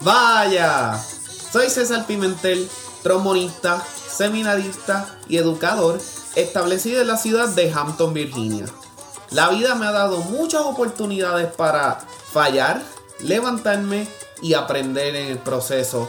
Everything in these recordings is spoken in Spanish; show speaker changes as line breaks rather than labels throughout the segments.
Vaya, soy César Pimentel, trombonista, seminarista y educador establecido en la ciudad de Hampton, Virginia. La vida me ha dado muchas oportunidades para fallar, levantarme y aprender en el proceso.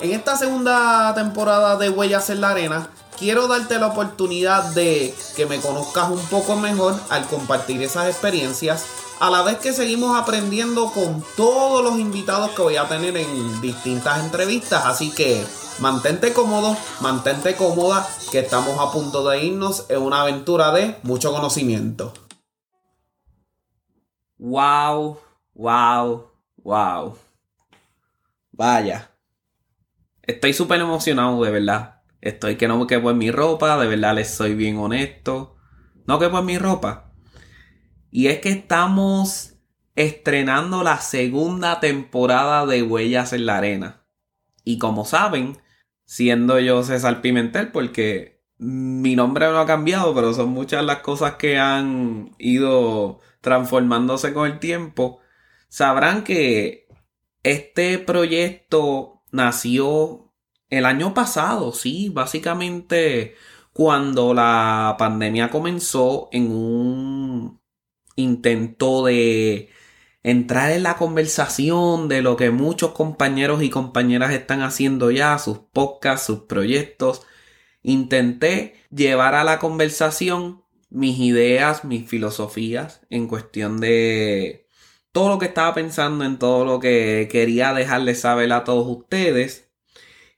En esta segunda temporada de Huellas en la Arena, quiero darte la oportunidad de que me conozcas un poco mejor al compartir esas experiencias, a la vez que seguimos aprendiendo con todos los invitados que voy a tener en distintas entrevistas. Así que mantente cómodo, mantente cómoda, que estamos a punto de irnos en una aventura de mucho conocimiento.
Wow, wow, wow. Vaya. Estoy súper emocionado, de verdad. Estoy que no quepo en mi ropa, de verdad les soy bien honesto. No quepo en mi ropa. Y es que estamos estrenando la segunda temporada de Huellas en la Arena. Y como saben, siendo yo César Pimentel, porque mi nombre no ha cambiado, pero son muchas las cosas que han ido transformándose con el tiempo, sabrán que este proyecto nació el año pasado, sí, básicamente cuando la pandemia comenzó en un intento de entrar en la conversación de lo que muchos compañeros y compañeras están haciendo ya, sus podcasts, sus proyectos. Intenté llevar a la conversación mis ideas, mis filosofías en cuestión de todo lo que estaba pensando, en todo lo que quería dejarles saber a todos ustedes.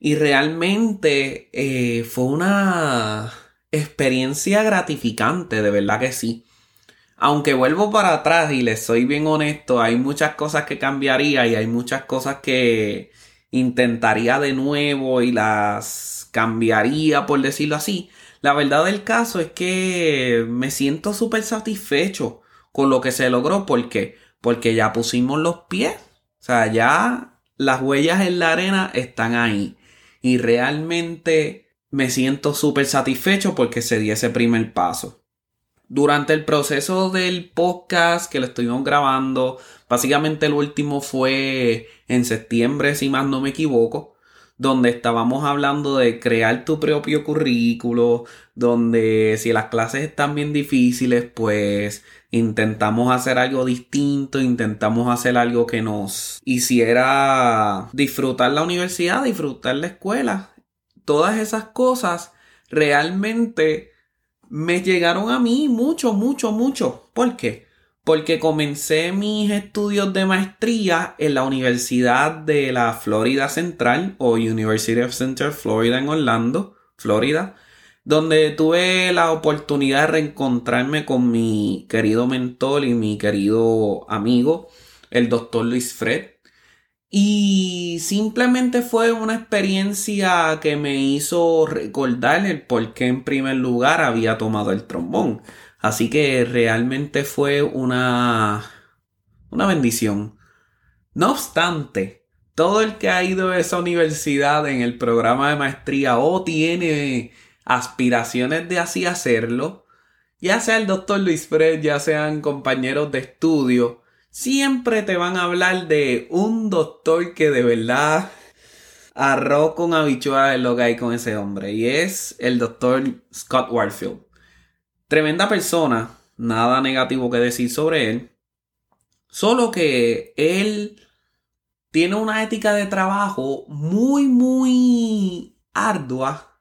Y realmente eh, fue una experiencia gratificante, de verdad que sí. Aunque vuelvo para atrás y les soy bien honesto, hay muchas cosas que cambiaría y hay muchas cosas que intentaría de nuevo y las cambiaría, por decirlo así. La verdad del caso es que me siento súper satisfecho con lo que se logró. ¿Por qué? Porque ya pusimos los pies. O sea, ya las huellas en la arena están ahí y realmente me siento súper satisfecho porque se dio ese primer paso. Durante el proceso del podcast que lo estuvimos grabando, básicamente el último fue en septiembre, si más no me equivoco, donde estábamos hablando de crear tu propio currículo, donde si las clases están bien difíciles, pues intentamos hacer algo distinto, intentamos hacer algo que nos hiciera disfrutar la universidad, disfrutar la escuela. Todas esas cosas realmente me llegaron a mí mucho, mucho, mucho. ¿Por qué? Porque comencé mis estudios de maestría en la Universidad de la Florida Central o University of Central Florida en Orlando, Florida donde tuve la oportunidad de reencontrarme con mi querido mentor y mi querido amigo, el doctor Luis Fred. Y simplemente fue una experiencia que me hizo recordar el por qué en primer lugar había tomado el trombón. Así que realmente fue una, una bendición. No obstante, todo el que ha ido a esa universidad en el programa de maestría o tiene aspiraciones de así hacerlo, ya sea el doctor Luis Fred, ya sean compañeros de estudio, siempre te van a hablar de un doctor que de verdad arroz con habichuelas es lo que hay con ese hombre. Y es el doctor Scott Warfield. Tremenda persona, nada negativo que decir sobre él. Solo que él tiene una ética de trabajo muy, muy ardua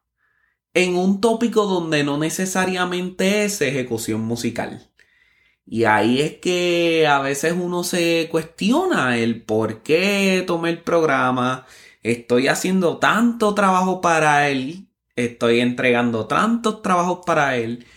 en un tópico donde no necesariamente es ejecución musical. Y ahí es que a veces uno se cuestiona el por qué tomé el programa, estoy haciendo tanto trabajo para él, estoy entregando tantos trabajos para él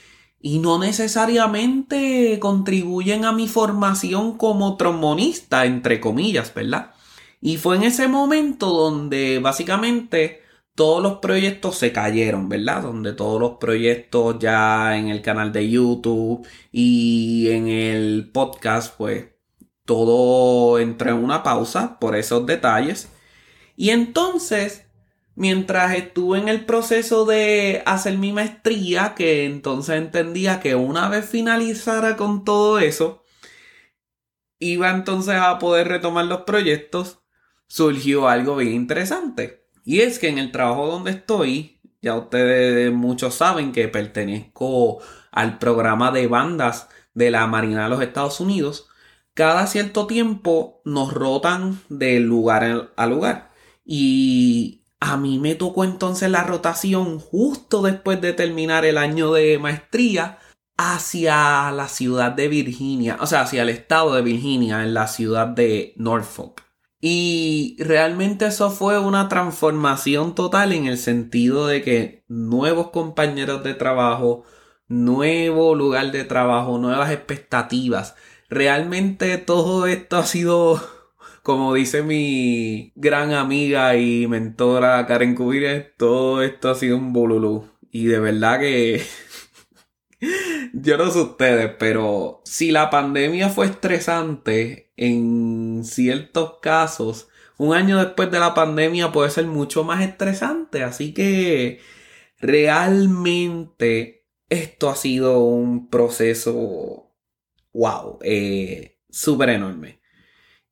y no necesariamente contribuyen a mi formación como trombonista, entre comillas, ¿verdad? Y fue en ese momento donde básicamente todos los proyectos se cayeron, ¿verdad? Donde todos los proyectos ya en el canal de YouTube y en el podcast, pues todo entró en una pausa por esos detalles. Y entonces, mientras estuve en el proceso de hacer mi maestría, que entonces entendía que una vez finalizara con todo eso, iba entonces a poder retomar los proyectos, surgió algo bien interesante. Y es que en el trabajo donde estoy, ya ustedes muchos saben que pertenezco al programa de bandas de la Marina de los Estados Unidos. Cada cierto tiempo nos rotan de lugar a lugar. Y a mí me tocó entonces la rotación justo después de terminar el año de maestría hacia la ciudad de Virginia, o sea, hacia el estado de Virginia, en la ciudad de Norfolk. Y realmente eso fue una transformación total en el sentido de que nuevos compañeros de trabajo, nuevo lugar de trabajo, nuevas expectativas. Realmente todo esto ha sido, como dice mi gran amiga y mentora Karen Cubires, todo esto ha sido un bolulú. Y de verdad que yo no sé ustedes, pero si la pandemia fue estresante en ciertos casos, un año después de la pandemia puede ser mucho más estresante. Así que realmente esto ha sido un proceso, wow, eh, súper enorme.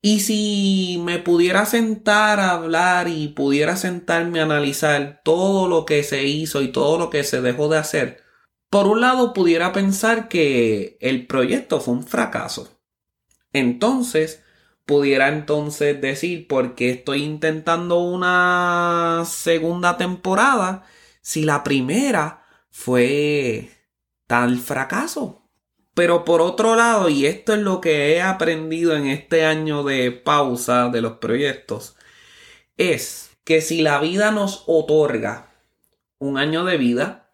Y si me pudiera sentar a hablar y pudiera sentarme a analizar todo lo que se hizo y todo lo que se dejó de hacer, por un lado, pudiera pensar que el proyecto fue un fracaso. Entonces, pudiera entonces decir, ¿por qué estoy intentando una segunda temporada si la primera fue tal fracaso? Pero por otro lado, y esto es lo que he aprendido en este año de pausa de los proyectos, es que si la vida nos otorga un año de vida,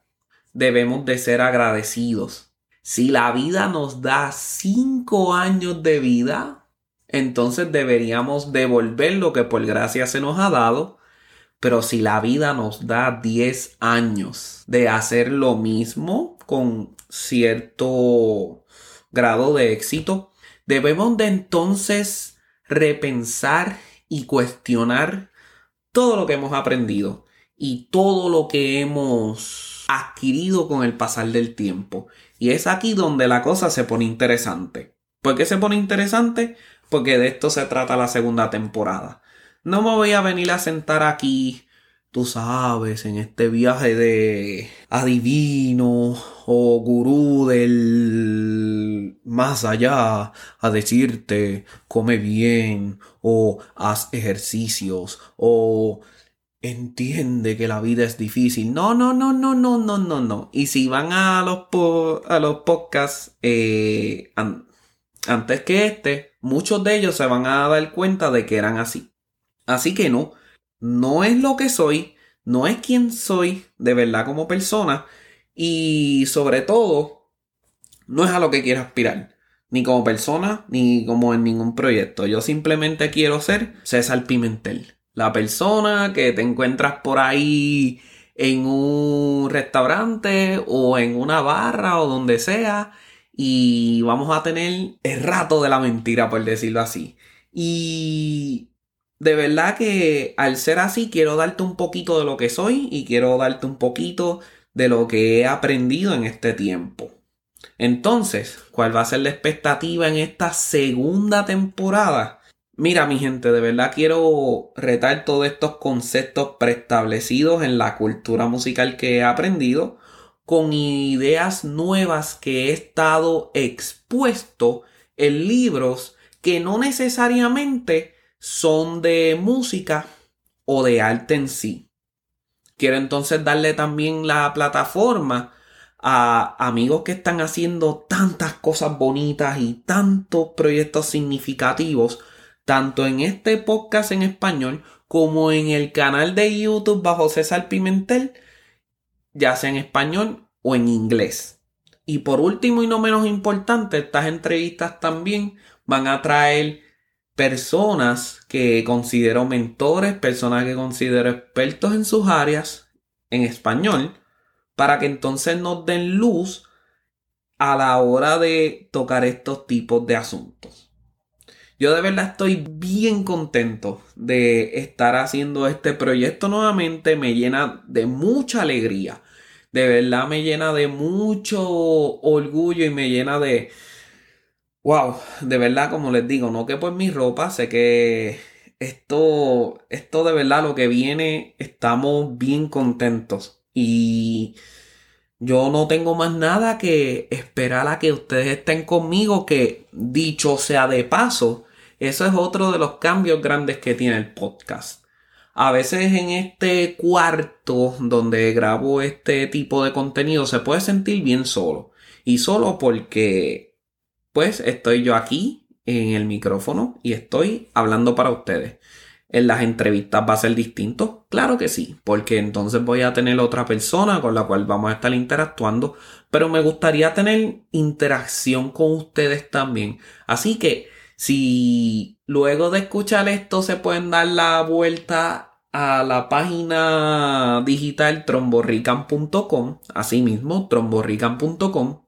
debemos de ser agradecidos. Si la vida nos da cinco años de vida, entonces deberíamos devolver lo que por gracia se nos ha dado. Pero si la vida nos da 10 años de hacer lo mismo con cierto grado de éxito, debemos de entonces repensar y cuestionar todo lo que hemos aprendido y todo lo que hemos adquirido con el pasar del tiempo. Y es aquí donde la cosa se pone interesante. ¿Por qué se pone interesante? Porque de esto se trata la segunda temporada. No me voy a venir a sentar aquí, tú sabes, en este viaje de adivino o gurú del más allá a decirte come bien o haz ejercicios o entiende que la vida es difícil. No, no, no, no, no, no, no, no. Y si van a los, a los podcasts eh, antes que este, muchos de ellos se van a dar cuenta de que eran así. Así que no, no es lo que soy, no es quien soy de verdad como persona y sobre todo, no es a lo que quiero aspirar. Ni como persona, ni como en ningún proyecto. Yo simplemente quiero ser César Pimentel la persona que te encuentras por ahí en un restaurante o en una barra o donde sea y vamos a tener el rato de la mentira, por decirlo así. Y de verdad que al ser así quiero darte un poquito de lo que soy y quiero darte un poquito de lo que he aprendido en este tiempo. Entonces, ¿cuál va a ser la expectativa en esta segunda temporada? Mira, mi gente, de verdad quiero retar todos estos conceptos preestablecidos en la cultura musical que he aprendido con ideas nuevas que he estado expuesto en libros que no necesariamente son de música o de arte en sí. Quiero entonces darle también la plataforma a amigos que están haciendo tantas cosas bonitas y tantos proyectos significativos tanto en este podcast en español como en el canal de YouTube bajo César Pimentel, ya sea en español o en inglés. Y por último y no menos importante, estas entrevistas también van a traer personas que considero mentores, personas que considero expertos en sus áreas en español, para que entonces nos den luz a la hora de tocar estos tipos de asuntos. Yo de verdad estoy bien contento de estar haciendo este proyecto nuevamente. Me llena de mucha alegría. De verdad me llena de mucho orgullo y me llena de... Wow, de verdad como les digo, no que por mi ropa, sé que esto, esto de verdad lo que viene, estamos bien contentos. Y yo no tengo más nada que esperar a que ustedes estén conmigo, que dicho sea de paso, eso es otro de los cambios grandes que tiene el podcast. A veces en este cuarto donde grabo este tipo de contenido se puede sentir bien solo. Y solo porque, pues, estoy yo aquí en el micrófono y estoy hablando para ustedes. En las entrevistas va a ser distinto, claro que sí, porque entonces voy a tener otra persona con la cual vamos a estar interactuando, pero me gustaría tener interacción con ustedes también. Así que si luego de escuchar esto se pueden dar la vuelta a la página digital tromborrican.com, así mismo, tromborrican.com,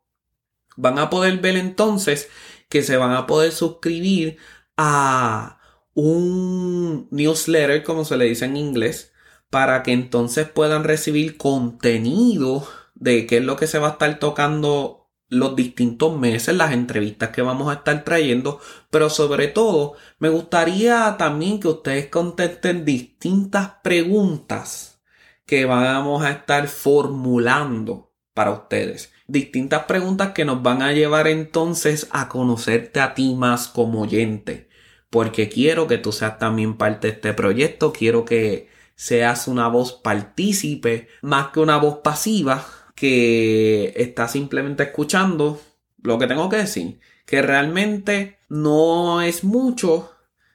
van a poder ver entonces que se van a poder suscribir a un newsletter, como se le dice en inglés, para que entonces puedan recibir contenido de qué es lo que se va a estar tocando los distintos meses, las entrevistas que vamos a estar trayendo, pero sobre todo me gustaría también que ustedes contesten distintas preguntas que vamos a estar formulando para ustedes distintas preguntas que nos van a llevar entonces a conocerte a ti más como oyente. Porque quiero que tú seas también parte de este proyecto, quiero que seas una voz partícipe más que una voz pasiva que está simplemente escuchando lo que tengo que decir. Que realmente no es mucho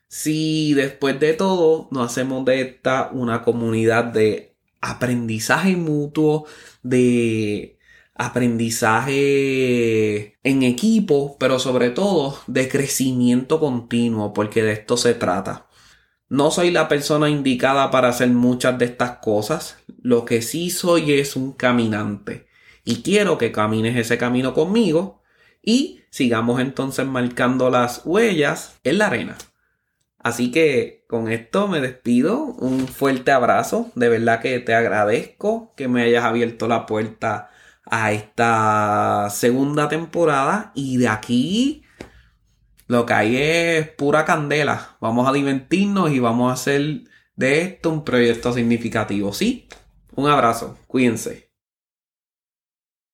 si después de todo no hacemos de esta una comunidad de aprendizaje mutuo, de aprendizaje en equipo, pero sobre todo de crecimiento continuo, porque de esto se trata. No soy la persona indicada para hacer muchas de estas cosas, lo que sí soy es un caminante y quiero que camines ese camino conmigo y sigamos entonces marcando las huellas en la arena. Así que con esto me despido, un fuerte abrazo, de verdad que te agradezco que me hayas abierto la puerta a esta segunda temporada y de aquí lo que hay es pura candela. Vamos a divertirnos y vamos a hacer de esto un proyecto significativo. ¿Sí? Un abrazo, cuídense.